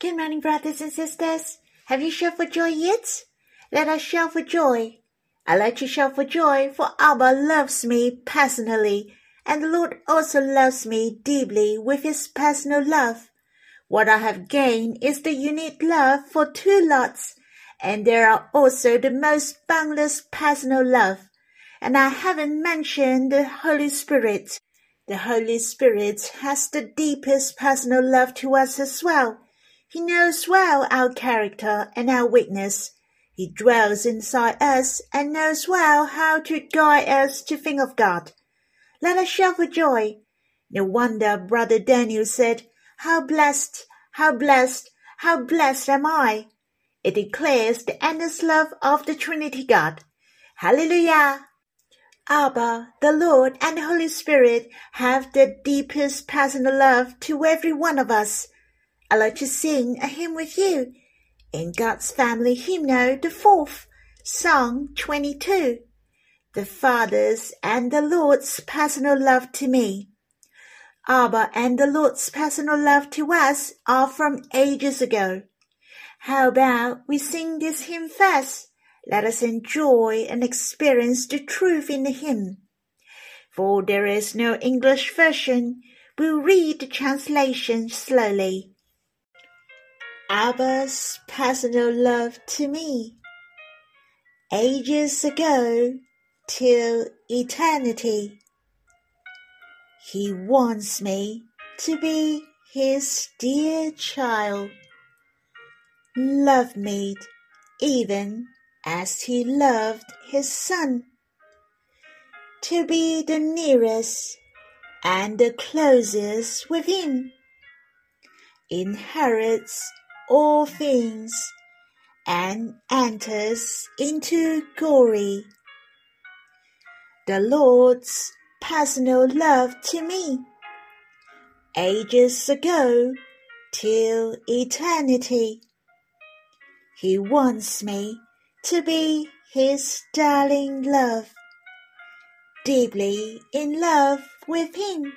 Good morning, brothers and sisters. Have you shouted for joy yet? Let us shout for joy. I like to shout for joy, for Abba loves me personally, and the Lord also loves me deeply with his personal love. What I have gained is the unique love for two lots, and there are also the most boundless personal love. And I haven't mentioned the Holy Spirit. The Holy Spirit has the deepest personal love to us as well. He knows well our character and our weakness. He dwells inside us and knows well how to guide us to think of God. Let us shout for joy. No wonder Brother Daniel said, How blessed, how blessed, how blessed am I. It declares the endless love of the Trinity God. Hallelujah! Abba, the Lord, and the Holy Spirit have the deepest personal love to every one of us. I'd like to sing a hymn with you in God's Family Hymnal, the fourth, Song 22. The Father's and the Lord's personal love to me. Abba and the Lord's personal love to us are from ages ago. How about we sing this hymn first? Let us enjoy and experience the truth in the hymn. For there is no English version, we'll read the translation slowly. Abba's personal love to me. Ages ago, till eternity, he wants me to be his dear child. Love me even as he loved his son. To be the nearest and the closest with him, inherits all things and enters into glory. The Lord's personal love to me, ages ago till eternity. He wants me to be his darling love, deeply in love with him,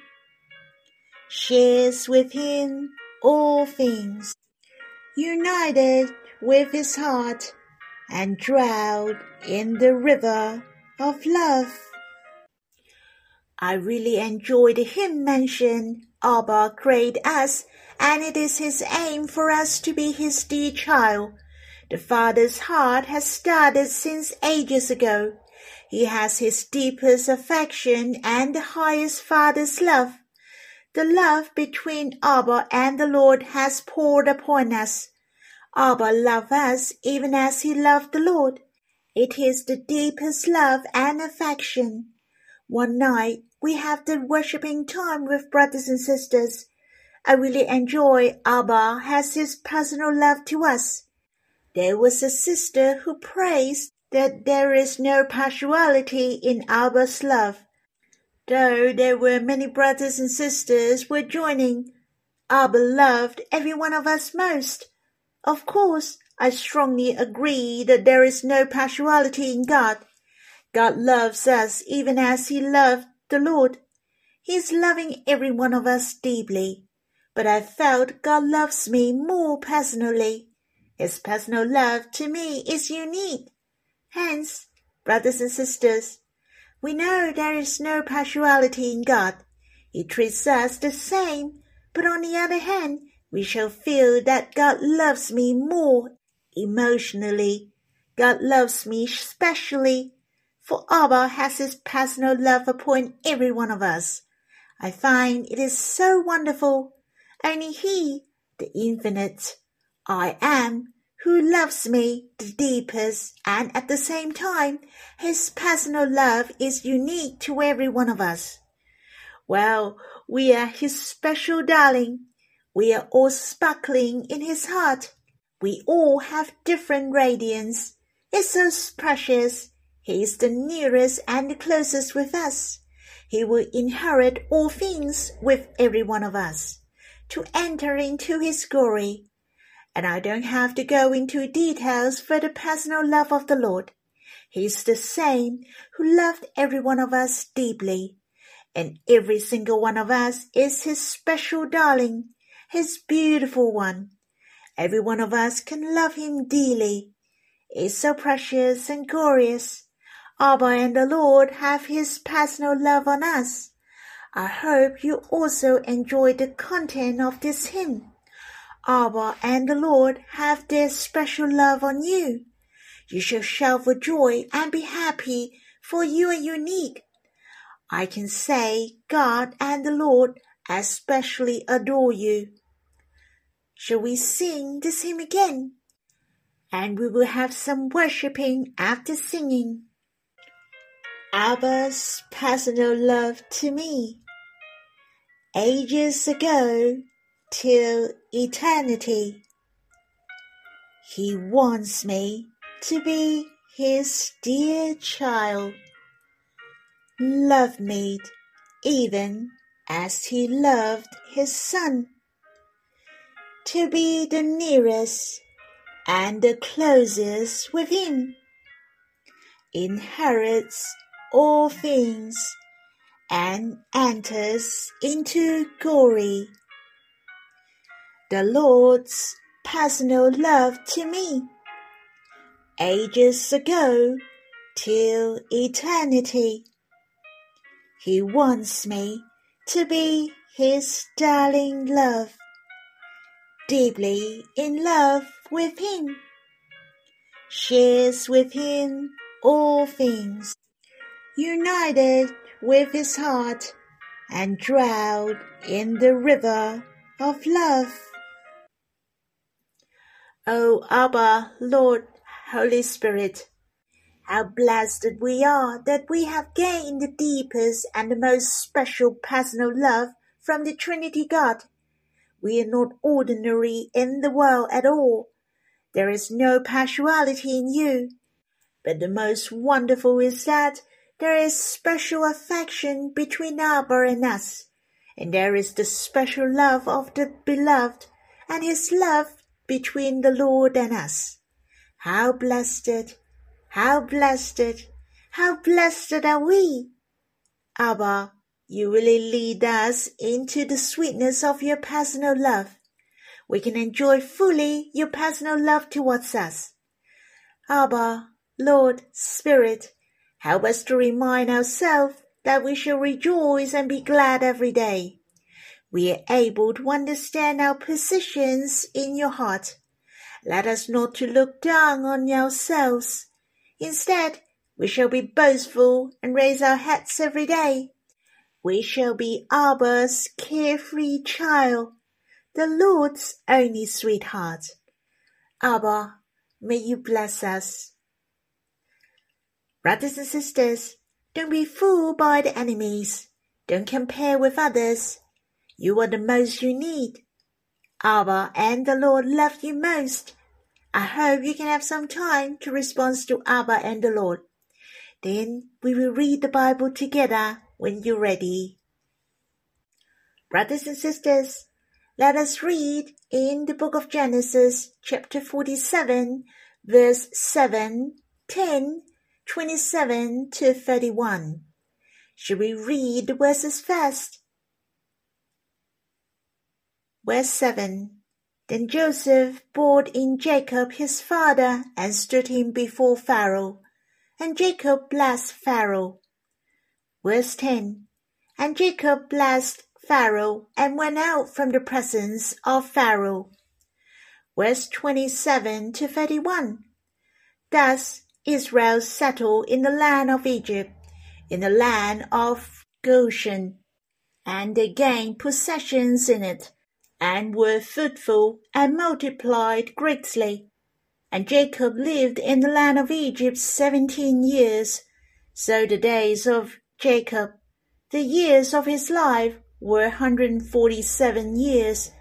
shares with him all things united with his heart and drowned in the river of love. I really enjoy the hymn mentioned Abba created us, and it is his aim for us to be his dear child. The Father's heart has started since ages ago. He has his deepest affection and the highest Father's love. The love between Abba and the Lord has poured upon us. Abba loved us even as he loved the Lord. It is the deepest love and affection. One night we have the worshipping time with brothers and sisters. I really enjoy Abba has his personal love to us. There was a sister who prays that there is no partiality in Abba's love. Though there were many brothers and sisters were joining, Abba loved every one of us most. Of course, I strongly agree that there is no partiality in God. God loves us even as He loved the Lord. He is loving every one of us deeply. But I felt God loves me more personally. His personal love to me is unique. Hence, brothers and sisters, we know there is no partiality in God. He treats us the same, but on the other hand, we shall feel that God loves me more emotionally. God loves me specially, for Abba has his personal love upon every one of us. I find it is so wonderful. Only He, the infinite, I am, who loves me the deepest and at the same time his personal love is unique to every one of us. Well, we are his special darling. We are all sparkling in his heart. We all have different radiance. It's so precious. He is the nearest and the closest with us. He will inherit all things with every one of us to enter into his glory and I don't have to go into details for the personal love of the Lord. He's the same who loved every one of us deeply, and every single one of us is his special darling, his beautiful one. Every one of us can love him dearly. It's so precious and glorious. Abba and the Lord have his personal love on us. I hope you also enjoy the content of this hymn. Abba and the Lord have their special love on you. You shall shout for joy and be happy, for you are unique. I can say God and the Lord especially adore you. Shall we sing this hymn again? And we will have some worshipping after singing. Abba's personal love to me. Ages ago till eternity. He wants me to be his dear child. Love me even as he loved his son. To be the nearest and the closest with him. Inherits all things and enters into glory. The Lord's personal love to me, ages ago till eternity. He wants me to be his darling love, deeply in love with him, shares with him all things united with his heart and drowned in the river of love. O Abba, Lord, Holy Spirit, how blessed we are that we have gained the deepest and the most special personal love from the Trinity God. We are not ordinary in the world at all. There is no partiality in you. But the most wonderful is that there is special affection between Abba and us, and there is the special love of the beloved and his love between the Lord and us. How blessed, how blessed, how blessed are we! Abba, you really lead us into the sweetness of your personal love. We can enjoy fully your personal love towards us. Abba, Lord, Spirit, Help us to remind ourselves that we shall rejoice and be glad every day. We are able to understand our positions in your heart. Let us not to look down on ourselves. Instead, we shall be boastful and raise our heads every day. We shall be Abba's carefree child, the Lord's only sweetheart. Abba, may you bless us. Brothers and sisters, don't be fooled by the enemies. Don't compare with others. You are the most you need. Abba and the Lord love you most. I hope you can have some time to respond to Abba and the Lord. Then we will read the Bible together when you're ready. Brothers and sisters, let us read in the book of Genesis, chapter 47, verse 7, 10, 27 to 31. Should we read the verses first? Verse 7 Then Joseph brought in Jacob his father and stood him before Pharaoh, and Jacob blessed Pharaoh. Verse 10 And Jacob blessed Pharaoh and went out from the presence of Pharaoh. Verse 27 to 31 Thus Israel settled in the land of Egypt, in the land of Goshen, and they gained possessions in it, and were fruitful and multiplied greatly. And Jacob lived in the land of Egypt seventeen years. So the days of Jacob, the years of his life, were hundred and forty seven years.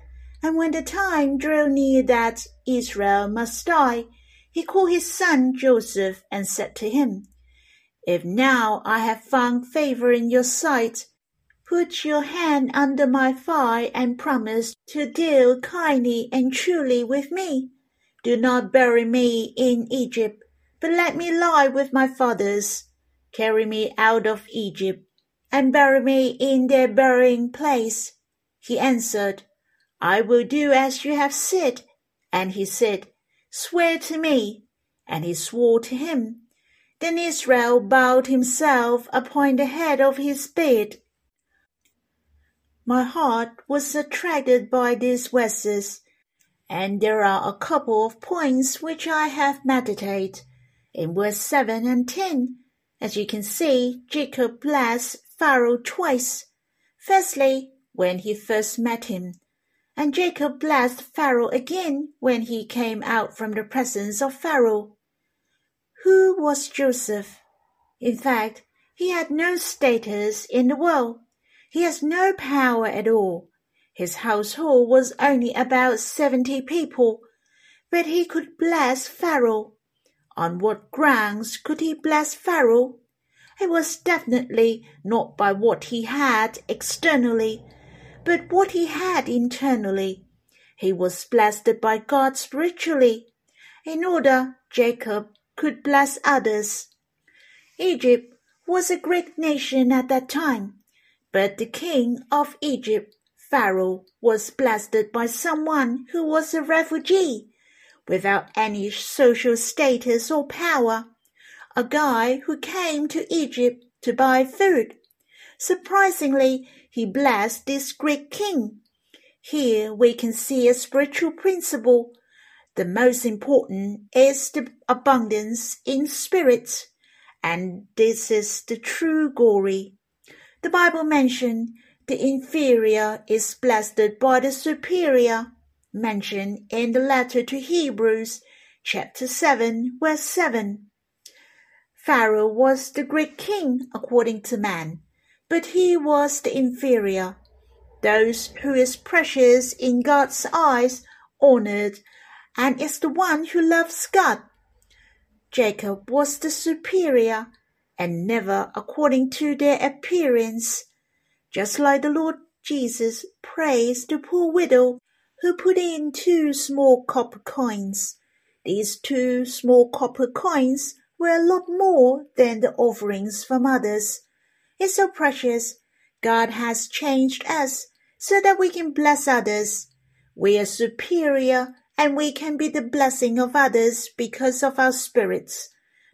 And when the time drew near that Israel must die, he called his son Joseph and said to him, If now I have found favor in your sight, put your hand under my thigh and promise to deal kindly and truly with me. Do not bury me in Egypt, but let me lie with my fathers. Carry me out of Egypt, and bury me in their burying place. He answered, I will do as you have said, And he said, Swear to me. And he swore to him. Then Israel bowed himself upon the head of his bed. My heart was attracted by these verses, and there are a couple of points which I have meditated. In verse 7 and 10, as you can see, Jacob blessed Pharaoh twice. Firstly, when he first met him, and Jacob blessed Pharaoh again when he came out from the presence of Pharaoh. Who was Joseph? In fact, he had no status in the world. He has no power at all. His household was only about seventy people, but he could bless Pharaoh. On what grounds could he bless Pharaoh? It was definitely not by what he had externally, but what he had internally. He was blessed by God spiritually, in order Jacob could bless others. Egypt was a great nation at that time, but the king of Egypt, Pharaoh, was blessed by someone who was a refugee without any social status or power, a guy who came to Egypt to buy food. Surprisingly, he blessed this great king. Here we can see a spiritual principle. The most important is the abundance in spirit, and this is the true glory. The Bible mentioned the inferior is blessed by the superior mentioned in the letter to Hebrews, chapter 7, verse 7. Pharaoh was the great king according to man, but he was the inferior. Those who is precious in God's eyes honored and is the one who loves God. Jacob was the superior and never according to their appearance, just like the Lord Jesus praised the poor widow who put in two small copper coins. These two small copper coins were a lot more than the offerings from others. It's so precious. God has changed us so that we can bless others. We are superior and we can be the blessing of others because of our spirits,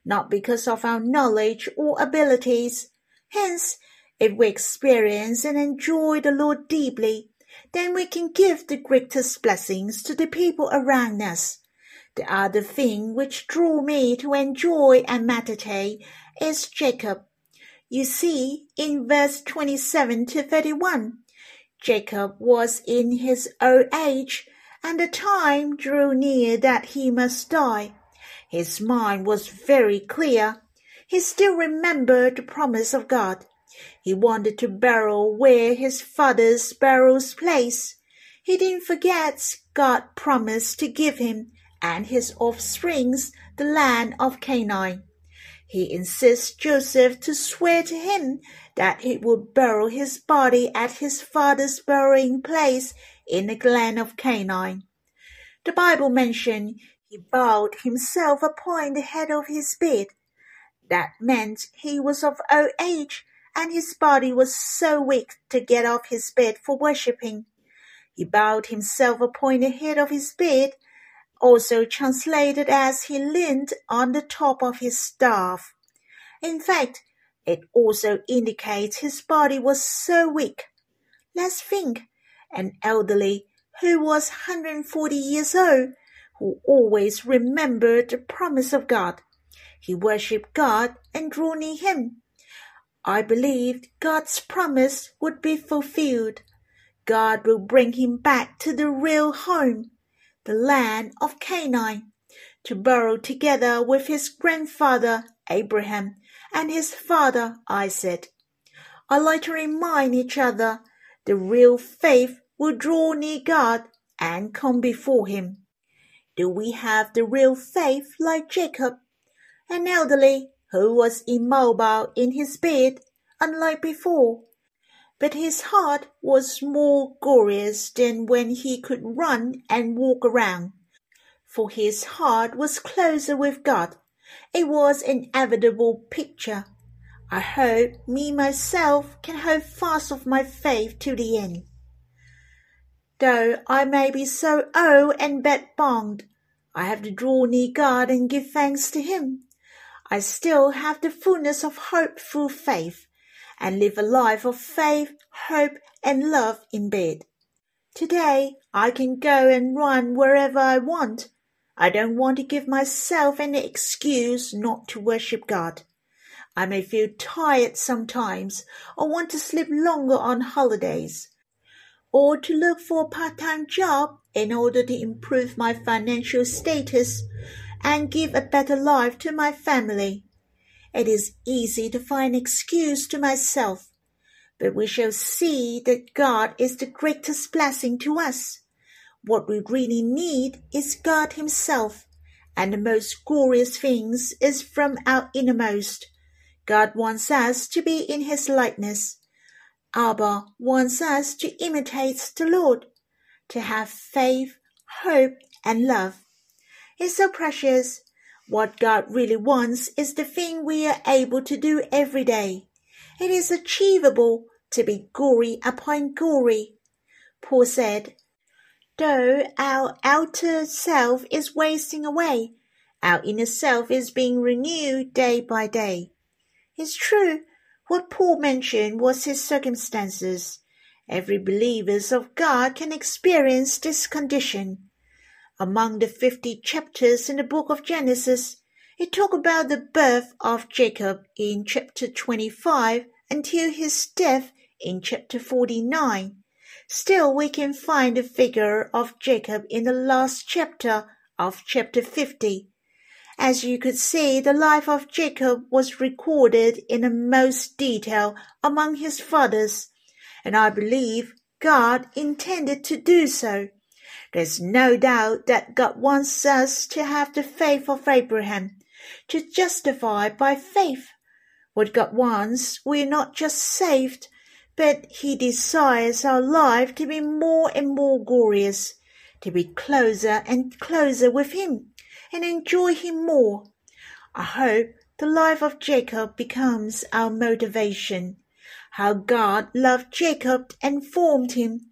not because of our knowledge or abilities. Hence, if we experience and enjoy the Lord deeply, then we can give the greatest blessings to the people around us. The other thing which drew me to enjoy and meditate is Jacob. You see, in verse 27 to 31, Jacob was in his old age, and the time drew near that he must die. His mind was very clear. He still remembered the promise of God. He wanted to bury where his father's burial's place. He didn't forget God promised to give him and his offsprings the land of Canaan. He insists Joseph to swear to him that he would bury his body at his father's burying place in the land of Canaan. The Bible mentions he bowed himself upon the head of his bed. That meant he was of old age and his body was so weak to get off his bed for worshipping. He bowed himself upon the head of his bed, also translated as he leaned on the top of his staff. In fact, it also indicates his body was so weak. Let's think, an elderly who was 140 years old, who always remembered the promise of God. He worshipped God and drew near him. I believed God's promise would be fulfilled. God will bring him back to the real home, the land of Canaan, to burrow together with his grandfather Abraham and his father Isaac. I like to remind each other the real faith will draw near God and come before him. Do we have the real faith like Jacob, an elderly who was immobile in his bed, unlike before. But his heart was more glorious than when he could run and walk around, for his heart was closer with God. It was an inevitable picture. I hope me myself can hold fast of my faith to the end. Though I may be so old and bedbound, I have to draw near God and give thanks to Him. I still have the fullness of hope through faith, and live a life of faith, hope, and love in bed. Today I can go and run wherever I want. I don't want to give myself any excuse not to worship God. I may feel tired sometimes or want to sleep longer on holidays or to look for a part-time job in order to improve my financial status and give a better life to my family. It is easy to find excuse to myself but we shall see that God is the greatest blessing to us. What we really need is God Himself, and the most glorious things is from our innermost. God wants us to be in His likeness. Abba wants us to imitate the Lord, to have faith, hope, and love. It's so precious. What God really wants is the thing we are able to do every day. It is achievable to be glory upon glory. Paul said, Though our outer self is wasting away, our inner self is being renewed day by day. It's true, what Paul mentioned was his circumstances. Every believer of God can experience this condition. Among the fifty chapters in the book of Genesis, it talks about the birth of Jacob in chapter 25 until his death in chapter 49. Still, we can find the figure of Jacob in the last chapter of chapter 50. As you could see, the life of Jacob was recorded in the most detail among his fathers, and I believe God intended to do so. There's no doubt that God wants us to have the faith of Abraham, to justify by faith. What God wants, we're not just saved, but he desires our life to be more and more glorious, to be closer and closer with him, and enjoy him more. I hope the life of Jacob becomes our motivation. How God loved Jacob and formed him.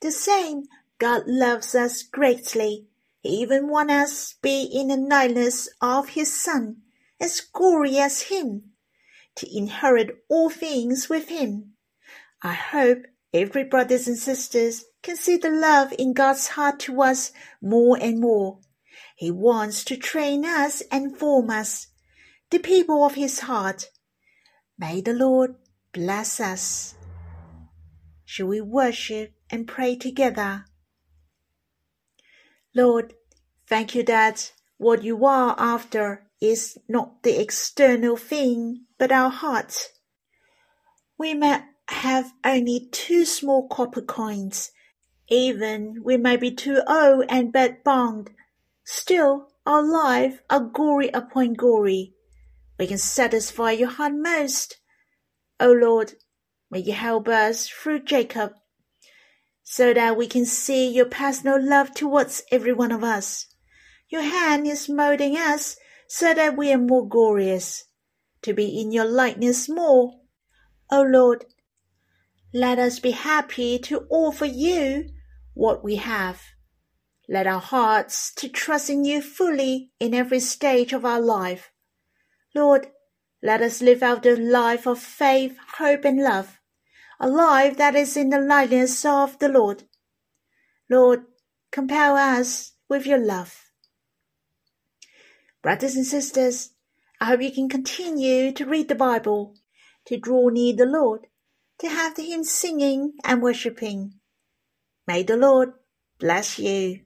The same God loves us greatly. He even wants us to be in the likeness of his Son, as glory as him, to inherit all things with him. I hope every brothers and sisters can see the love in God's heart to us more and more. He wants to train us and form us, the people of his heart. May the Lord bless us. Shall we worship and pray together? Lord, thank you that what you are after is not the external thing, but our heart. We may have only two small copper coins. Even we may be too old and bed-bound, still our life are gory upon gory. We can satisfy your heart most. O Lord, may you help us through Jacob, so that we can see your personal love towards every one of us. Your hand is molding us so that we are more glorious, to be in your likeness more. O Lord, let us be happy to offer you what we have. Let our hearts to trust in you fully in every stage of our life. Lord, let us live out the life of faith, hope, and love, a life that is in the likeness of the Lord. Lord, compel us with your love. Brothers and sisters, I hope you can continue to read the Bible, to draw near the Lord, to have the hymn singing and worshipping. May the Lord bless you.